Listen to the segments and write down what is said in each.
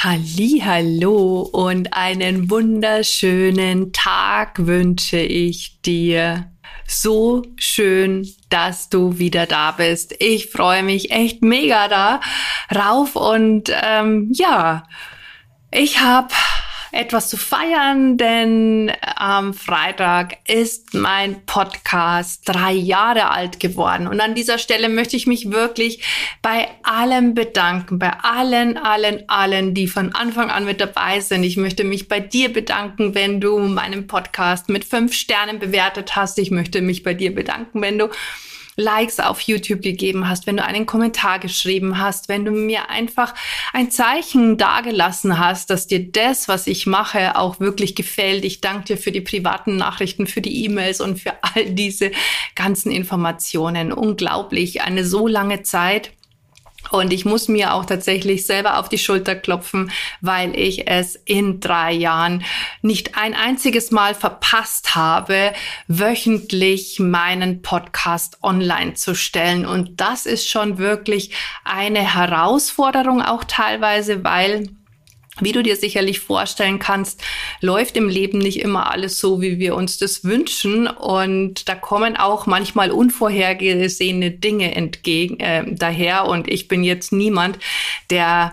Hallo und einen wunderschönen Tag wünsche ich dir. So schön, dass du wieder da bist. Ich freue mich echt mega da rauf und ähm, ja, ich habe etwas zu feiern, denn am Freitag ist mein Podcast drei Jahre alt geworden. Und an dieser Stelle möchte ich mich wirklich bei allen bedanken, bei allen, allen, allen, die von Anfang an mit dabei sind. Ich möchte mich bei dir bedanken, wenn du meinen Podcast mit fünf Sternen bewertet hast. Ich möchte mich bei dir bedanken, wenn du Likes auf YouTube gegeben hast, wenn du einen Kommentar geschrieben hast, wenn du mir einfach ein Zeichen dagelassen hast, dass dir das, was ich mache, auch wirklich gefällt. Ich danke dir für die privaten Nachrichten, für die E-Mails und für all diese ganzen Informationen. Unglaublich, eine so lange Zeit. Und ich muss mir auch tatsächlich selber auf die Schulter klopfen, weil ich es in drei Jahren nicht ein einziges Mal verpasst habe, wöchentlich meinen Podcast online zu stellen. Und das ist schon wirklich eine Herausforderung auch teilweise, weil wie du dir sicherlich vorstellen kannst, läuft im Leben nicht immer alles so, wie wir uns das wünschen. Und da kommen auch manchmal unvorhergesehene Dinge entgegen äh, daher. Und ich bin jetzt niemand, der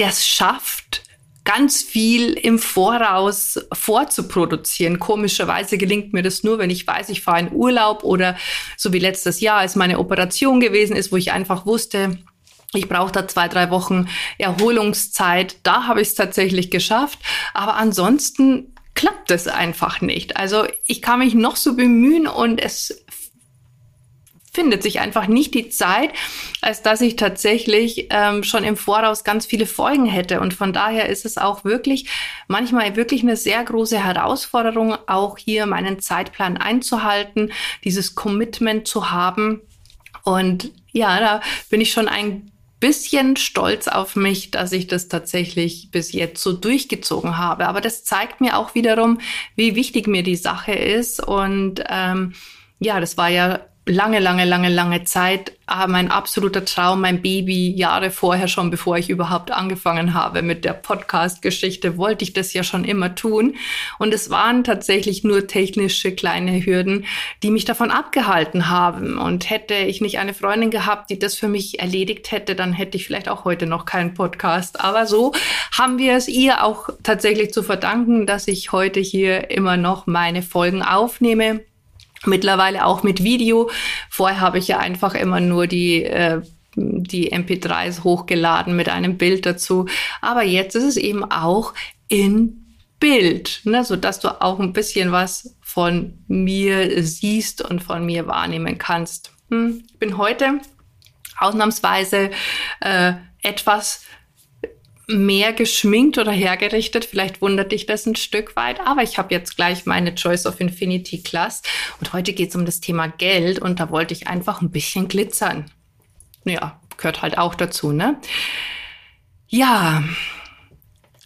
es schafft, ganz viel im Voraus vorzuproduzieren. Komischerweise gelingt mir das nur, wenn ich weiß, ich fahre in Urlaub oder so wie letztes Jahr, als meine Operation gewesen ist, wo ich einfach wusste, ich brauche da zwei, drei Wochen Erholungszeit. Da habe ich es tatsächlich geschafft. Aber ansonsten klappt es einfach nicht. Also ich kann mich noch so bemühen und es findet sich einfach nicht die Zeit, als dass ich tatsächlich ähm, schon im Voraus ganz viele Folgen hätte. Und von daher ist es auch wirklich manchmal wirklich eine sehr große Herausforderung, auch hier meinen Zeitplan einzuhalten, dieses Commitment zu haben. Und ja, da bin ich schon ein bisschen stolz auf mich, dass ich das tatsächlich bis jetzt so durchgezogen habe. Aber das zeigt mir auch wiederum, wie wichtig mir die Sache ist. Und ähm, ja, das war ja lange, lange, lange, lange Zeit ah, mein absoluter Traum, mein Baby, Jahre vorher schon, bevor ich überhaupt angefangen habe mit der Podcast-Geschichte, wollte ich das ja schon immer tun. Und es waren tatsächlich nur technische kleine Hürden, die mich davon abgehalten haben. Und hätte ich nicht eine Freundin gehabt, die das für mich erledigt hätte, dann hätte ich vielleicht auch heute noch keinen Podcast. Aber so haben wir es ihr auch tatsächlich zu verdanken, dass ich heute hier immer noch meine Folgen aufnehme Mittlerweile auch mit Video. Vorher habe ich ja einfach immer nur die äh, die MP3s hochgeladen mit einem Bild dazu. Aber jetzt ist es eben auch in Bild, ne, so du auch ein bisschen was von mir siehst und von mir wahrnehmen kannst. Hm, ich bin heute ausnahmsweise äh, etwas mehr geschminkt oder hergerichtet. Vielleicht wundert dich das ein Stück weit, aber ich habe jetzt gleich meine Choice of Infinity Class und heute geht es um das Thema Geld und da wollte ich einfach ein bisschen glitzern. Ja, gehört halt auch dazu, ne? Ja,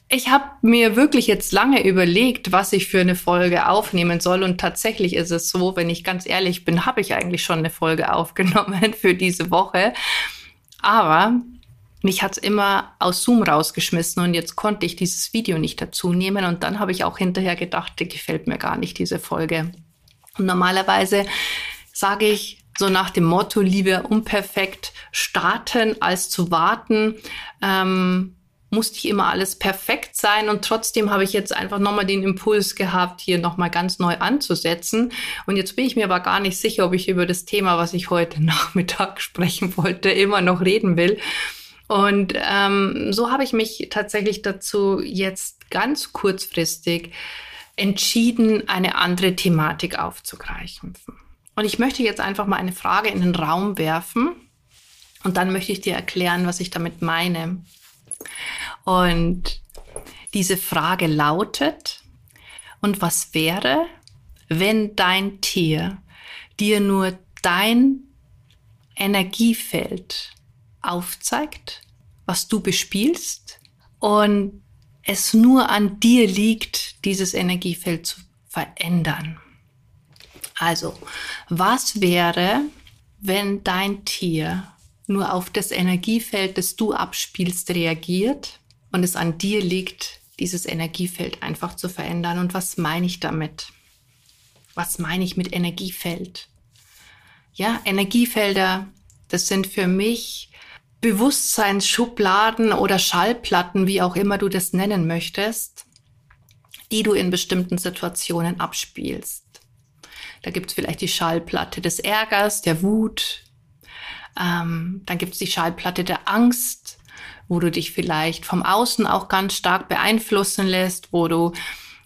ich habe mir wirklich jetzt lange überlegt, was ich für eine Folge aufnehmen soll. Und tatsächlich ist es so, wenn ich ganz ehrlich bin, habe ich eigentlich schon eine Folge aufgenommen für diese Woche. Aber mich hat's immer aus Zoom rausgeschmissen und jetzt konnte ich dieses Video nicht dazu nehmen und dann habe ich auch hinterher gedacht, die gefällt mir gar nicht, diese Folge. Und normalerweise sage ich so nach dem Motto, lieber unperfekt starten als zu warten. Ähm, musste ich immer alles perfekt sein und trotzdem habe ich jetzt einfach nochmal den Impuls gehabt, hier nochmal ganz neu anzusetzen. Und jetzt bin ich mir aber gar nicht sicher, ob ich über das Thema, was ich heute Nachmittag sprechen wollte, immer noch reden will. Und ähm, so habe ich mich tatsächlich dazu jetzt ganz kurzfristig entschieden, eine andere Thematik aufzugreifen. Und ich möchte jetzt einfach mal eine Frage in den Raum werfen und dann möchte ich dir erklären, was ich damit meine. Und diese Frage lautet, Und was wäre, wenn dein Tier dir nur dein Energiefeld aufzeigt, was du bespielst und es nur an dir liegt, dieses Energiefeld zu verändern. Also, was wäre, wenn dein Tier nur auf das Energiefeld, das du abspielst, reagiert und es an dir liegt, dieses Energiefeld einfach zu verändern? Und was meine ich damit? Was meine ich mit Energiefeld? Ja, Energiefelder, das sind für mich Bewusstseinsschubladen oder Schallplatten, wie auch immer du das nennen möchtest, die du in bestimmten Situationen abspielst. Da gibt es vielleicht die Schallplatte des Ärgers, der Wut. Ähm, dann gibt es die Schallplatte der Angst, wo du dich vielleicht vom Außen auch ganz stark beeinflussen lässt, wo du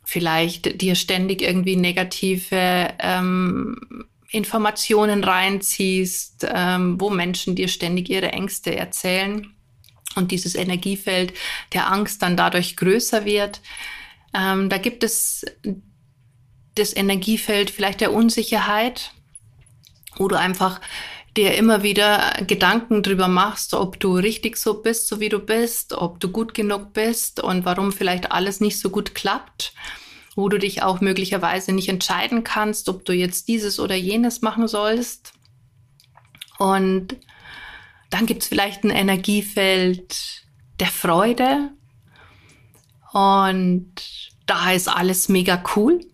vielleicht dir ständig irgendwie negative ähm, Informationen reinziehst, ähm, wo Menschen dir ständig ihre Ängste erzählen und dieses Energiefeld der Angst dann dadurch größer wird. Ähm, da gibt es das Energiefeld vielleicht der Unsicherheit, wo du einfach dir immer wieder Gedanken drüber machst, ob du richtig so bist, so wie du bist, ob du gut genug bist und warum vielleicht alles nicht so gut klappt wo du dich auch möglicherweise nicht entscheiden kannst, ob du jetzt dieses oder jenes machen sollst. Und dann gibt es vielleicht ein Energiefeld der Freude. Und da ist alles mega cool.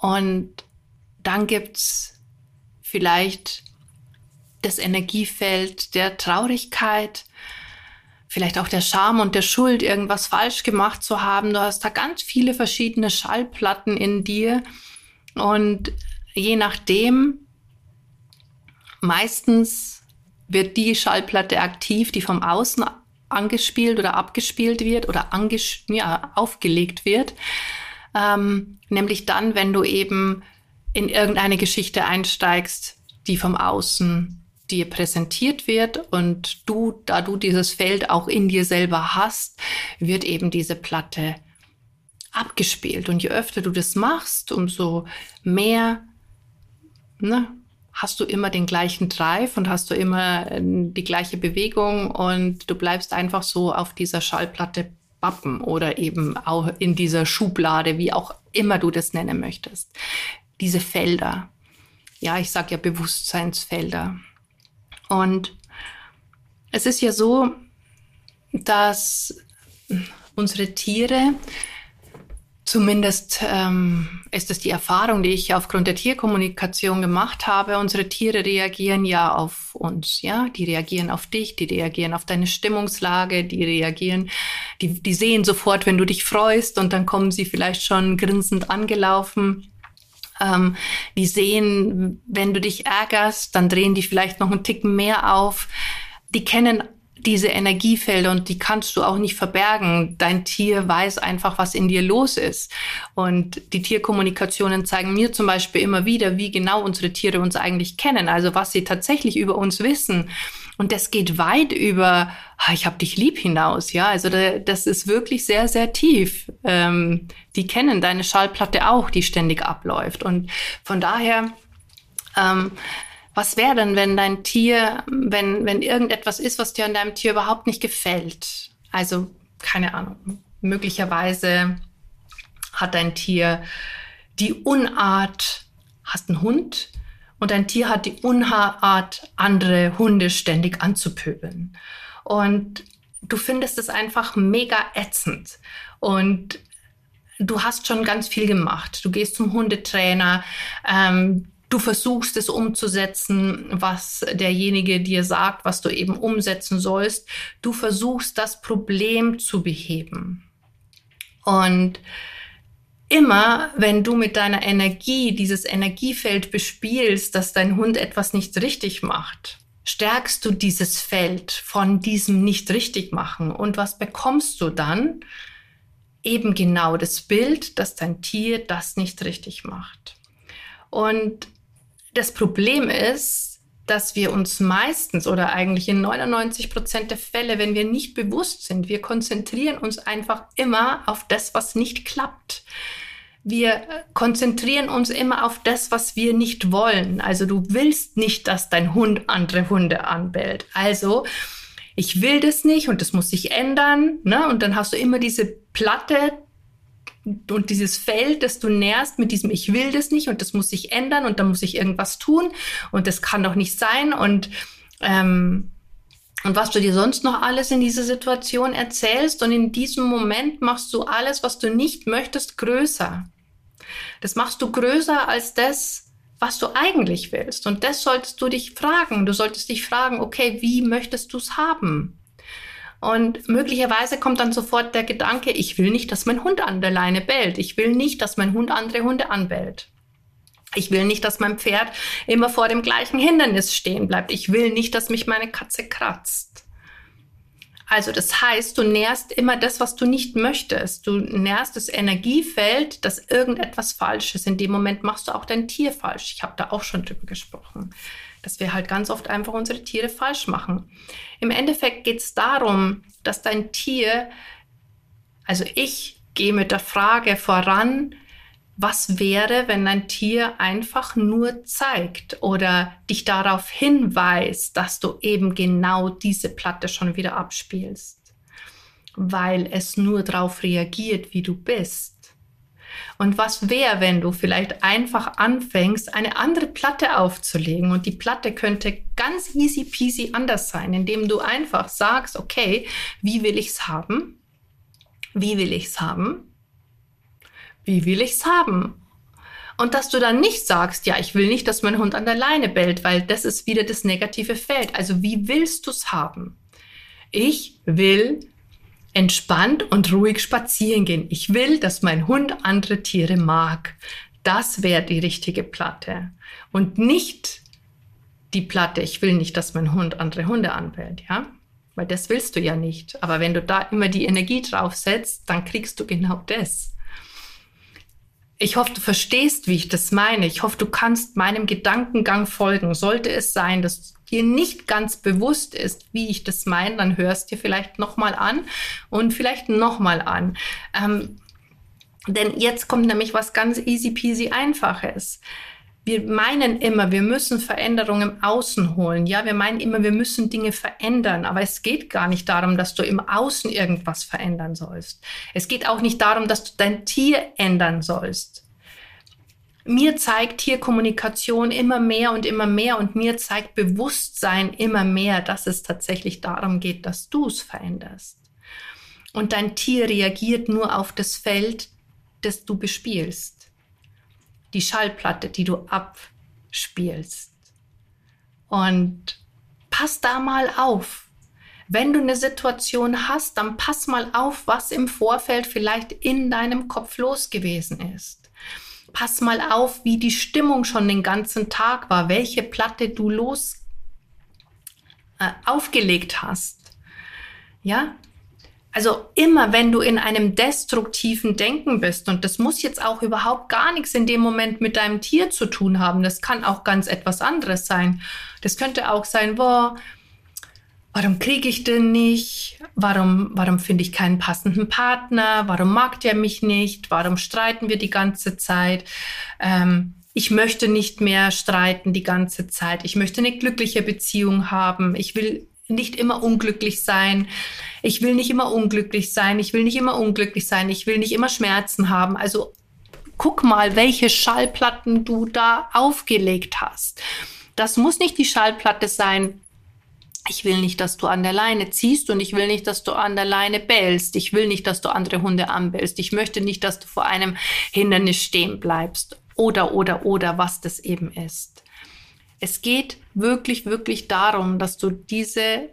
Und dann gibt es vielleicht das Energiefeld der Traurigkeit, vielleicht auch der Scham und der Schuld, irgendwas falsch gemacht zu haben. Du hast da ganz viele verschiedene Schallplatten in dir und je nachdem, meistens wird die Schallplatte aktiv, die vom Außen angespielt oder abgespielt wird oder ja, aufgelegt wird. Ähm, nämlich dann, wenn du eben in irgendeine Geschichte einsteigst, die vom Außen dir präsentiert wird und du, da du dieses Feld auch in dir selber hast, wird eben diese Platte abgespielt. Und je öfter du das machst, umso mehr ne, hast du immer den gleichen Drive und hast du immer äh, die gleiche Bewegung und du bleibst einfach so auf dieser Schallplatte bappen oder eben auch in dieser Schublade, wie auch immer du das nennen möchtest. Diese Felder. Ja, ich sage ja Bewusstseinsfelder. Und es ist ja so, dass unsere Tiere, zumindest ähm, ist es die Erfahrung, die ich aufgrund der Tierkommunikation gemacht habe, unsere Tiere reagieren ja auf uns, ja, die reagieren auf dich, die reagieren auf deine Stimmungslage, die reagieren, die, die sehen sofort, wenn du dich freust und dann kommen sie vielleicht schon grinsend angelaufen. Ähm, die sehen, wenn du dich ärgerst, dann drehen die vielleicht noch einen Ticken mehr auf. Die kennen diese Energiefelder und die kannst du auch nicht verbergen. Dein Tier weiß einfach, was in dir los ist. Und die Tierkommunikationen zeigen mir zum Beispiel immer wieder, wie genau unsere Tiere uns eigentlich kennen, also was sie tatsächlich über uns wissen. Und das geht weit über, ah, ich hab dich lieb hinaus, ja. Also das ist wirklich sehr, sehr tief. Ähm, die kennen deine Schallplatte auch, die ständig abläuft. Und von daher, ähm, was wäre denn, wenn dein Tier, wenn, wenn irgendetwas ist, was dir an deinem Tier überhaupt nicht gefällt? Also, keine Ahnung, möglicherweise hat dein Tier die Unart, hast einen Hund, und ein Tier hat die Unart, andere Hunde ständig anzupöbeln. Und du findest es einfach mega ätzend. Und du hast schon ganz viel gemacht. Du gehst zum Hundetrainer, ähm, du versuchst es umzusetzen, was derjenige dir sagt, was du eben umsetzen sollst. Du versuchst das Problem zu beheben. Und immer, wenn du mit deiner Energie dieses Energiefeld bespielst, dass dein Hund etwas nicht richtig macht, stärkst du dieses Feld von diesem nicht richtig machen. Und was bekommst du dann? Eben genau das Bild, dass dein Tier das nicht richtig macht. Und das Problem ist, dass wir uns meistens oder eigentlich in 99 Prozent der Fälle, wenn wir nicht bewusst sind, wir konzentrieren uns einfach immer auf das, was nicht klappt. Wir konzentrieren uns immer auf das, was wir nicht wollen. Also du willst nicht, dass dein Hund andere Hunde anbellt. Also ich will das nicht und das muss sich ändern. Ne? Und dann hast du immer diese Platte und dieses Feld, das du nährst mit diesem Ich will das nicht und das muss sich ändern und dann muss ich irgendwas tun und das kann doch nicht sein und ähm, und was du dir sonst noch alles in dieser Situation erzählst und in diesem Moment machst du alles, was du nicht möchtest, größer. Das machst du größer als das, was du eigentlich willst. Und das solltest du dich fragen. Du solltest dich fragen, okay, wie möchtest du es haben? Und möglicherweise kommt dann sofort der Gedanke, ich will nicht, dass mein Hund an der Leine bellt. Ich will nicht, dass mein Hund andere Hunde anbellt. Ich will nicht, dass mein Pferd immer vor dem gleichen Hindernis stehen bleibt. Ich will nicht, dass mich meine Katze kratzt. Also das heißt, du nährst immer das, was du nicht möchtest. Du nährst das Energiefeld, dass irgendetwas falsch ist. In dem Moment machst du auch dein Tier falsch. Ich habe da auch schon drüber gesprochen, dass wir halt ganz oft einfach unsere Tiere falsch machen. Im Endeffekt geht es darum, dass dein Tier, also ich gehe mit der Frage voran, was wäre, wenn ein Tier einfach nur zeigt oder dich darauf hinweist, dass du eben genau diese Platte schon wieder abspielst, weil es nur darauf reagiert, wie du bist. Und was wäre, wenn du vielleicht einfach anfängst, eine andere Platte aufzulegen und die Platte könnte ganz easy peasy anders sein, indem du einfach sagst, okay, wie will ich's haben? Wie will ich's haben? Wie will ich's haben? Und dass du dann nicht sagst, ja, ich will nicht, dass mein Hund an der Leine bellt, weil das ist wieder das negative Feld. Also wie willst du's haben? Ich will entspannt und ruhig spazieren gehen. Ich will, dass mein Hund andere Tiere mag. Das wäre die richtige Platte. Und nicht die Platte, ich will nicht, dass mein Hund andere Hunde anbellt, ja? Weil das willst du ja nicht. Aber wenn du da immer die Energie draufsetzt, dann kriegst du genau das. Ich hoffe, du verstehst, wie ich das meine. Ich hoffe, du kannst meinem Gedankengang folgen. Sollte es sein, dass dir nicht ganz bewusst ist, wie ich das meine, dann hörst dir vielleicht nochmal an und vielleicht nochmal an. Ähm, denn jetzt kommt nämlich was ganz easy peasy einfaches wir meinen immer, wir müssen Veränderungen im Außen holen. Ja, wir meinen immer, wir müssen Dinge verändern. Aber es geht gar nicht darum, dass du im Außen irgendwas verändern sollst. Es geht auch nicht darum, dass du dein Tier ändern sollst. Mir zeigt Tierkommunikation immer mehr und immer mehr und mir zeigt Bewusstsein immer mehr, dass es tatsächlich darum geht, dass du es veränderst. Und dein Tier reagiert nur auf das Feld, das du bespielst die Schallplatte, die du abspielst. Und pass da mal auf. Wenn du eine Situation hast, dann pass mal auf, was im Vorfeld vielleicht in deinem Kopf los gewesen ist. Pass mal auf, wie die Stimmung schon den ganzen Tag war, welche Platte du los äh, aufgelegt hast. Ja, also immer, wenn du in einem destruktiven Denken bist, und das muss jetzt auch überhaupt gar nichts in dem Moment mit deinem Tier zu tun haben, das kann auch ganz etwas anderes sein. Das könnte auch sein, boah, warum kriege ich denn nicht? Warum, warum finde ich keinen passenden Partner? Warum mag der mich nicht? Warum streiten wir die ganze Zeit? Ähm, ich möchte nicht mehr streiten die ganze Zeit. Ich möchte eine glückliche Beziehung haben. Ich will nicht immer unglücklich sein. Ich will nicht immer unglücklich sein. Ich will nicht immer unglücklich sein. Ich will nicht immer Schmerzen haben. Also guck mal, welche Schallplatten du da aufgelegt hast. Das muss nicht die Schallplatte sein. Ich will nicht, dass du an der Leine ziehst und ich will nicht, dass du an der Leine bellst. Ich will nicht, dass du andere Hunde anbellst. Ich möchte nicht, dass du vor einem Hindernis stehen bleibst. Oder, oder, oder, was das eben ist. Es geht wirklich, wirklich darum, dass du diese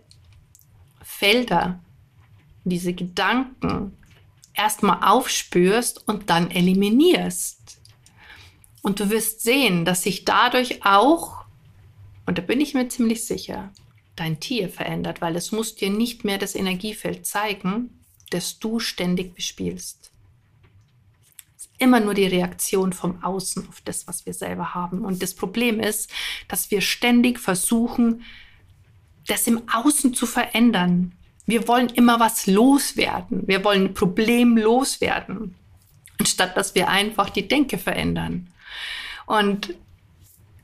Felder, diese Gedanken erstmal aufspürst und dann eliminierst. Und du wirst sehen, dass sich dadurch auch, und da bin ich mir ziemlich sicher, dein Tier verändert, weil es muss dir nicht mehr das Energiefeld zeigen, das du ständig bespielst immer nur die Reaktion vom Außen auf das, was wir selber haben. Und das Problem ist, dass wir ständig versuchen, das im Außen zu verändern. Wir wollen immer was loswerden. Wir wollen ein Problem loswerden. anstatt dass wir einfach die Denke verändern. Und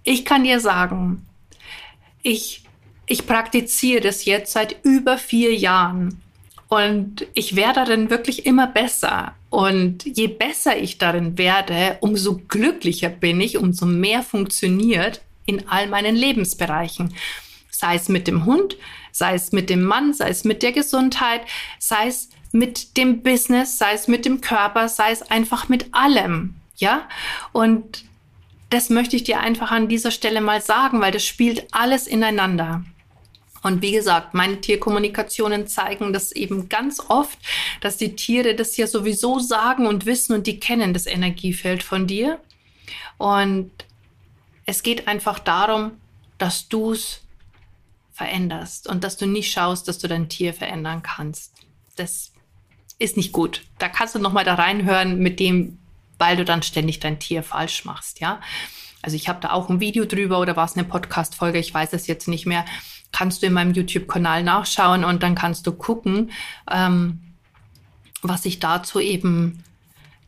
ich kann dir sagen, ich, ich praktiziere das jetzt seit über vier Jahren und ich werde darin wirklich immer besser. Und je besser ich darin werde, umso glücklicher bin ich, umso mehr funktioniert in all meinen Lebensbereichen. Sei es mit dem Hund, sei es mit dem Mann, sei es mit der Gesundheit, sei es mit dem Business, sei es mit dem Körper, sei es einfach mit allem. Ja? Und das möchte ich dir einfach an dieser Stelle mal sagen, weil das spielt alles ineinander. Und wie gesagt, meine Tierkommunikationen zeigen das eben ganz oft, dass die Tiere das ja sowieso sagen und wissen und die kennen das Energiefeld von dir. Und es geht einfach darum, dass du es veränderst und dass du nicht schaust, dass du dein Tier verändern kannst. Das ist nicht gut. Da kannst du noch mal da reinhören mit dem, weil du dann ständig dein Tier falsch machst, ja. Also ich habe da auch ein Video drüber oder war es eine Podcast-Folge, ich weiß es jetzt nicht mehr. Kannst du in meinem YouTube-Kanal nachschauen und dann kannst du gucken, ähm, was ich dazu eben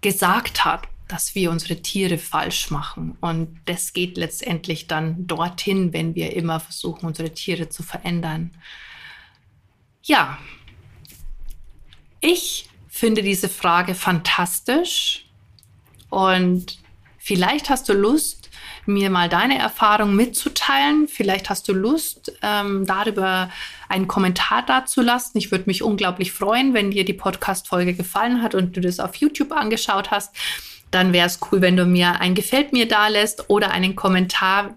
gesagt habe, dass wir unsere Tiere falsch machen. Und das geht letztendlich dann dorthin, wenn wir immer versuchen, unsere Tiere zu verändern. Ja, ich finde diese Frage fantastisch und vielleicht hast du Lust, mir mal deine Erfahrung mitzuteilen. Vielleicht hast du Lust, ähm, darüber einen Kommentar dazulassen. Ich würde mich unglaublich freuen, wenn dir die Podcast-Folge gefallen hat und du das auf YouTube angeschaut hast. Dann wäre es cool, wenn du mir ein Gefällt mir da lässt oder einen Kommentar,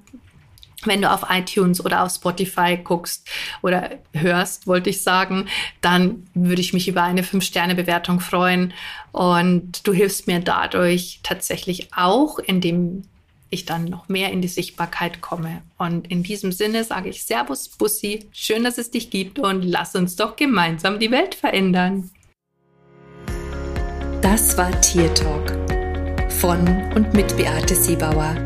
wenn du auf iTunes oder auf Spotify guckst oder hörst, wollte ich sagen, dann würde ich mich über eine 5-Sterne-Bewertung freuen. Und du hilfst mir dadurch tatsächlich auch, indem ich dann noch mehr in die Sichtbarkeit komme. Und in diesem Sinne sage ich Servus, Bussi, schön, dass es dich gibt und lass uns doch gemeinsam die Welt verändern. Das war Tier Talk von und mit Beate Siebauer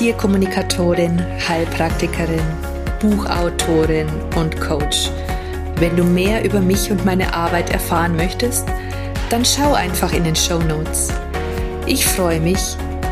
Tierkommunikatorin, Heilpraktikerin, Buchautorin und Coach. Wenn du mehr über mich und meine Arbeit erfahren möchtest, dann schau einfach in den Show Notes. Ich freue mich,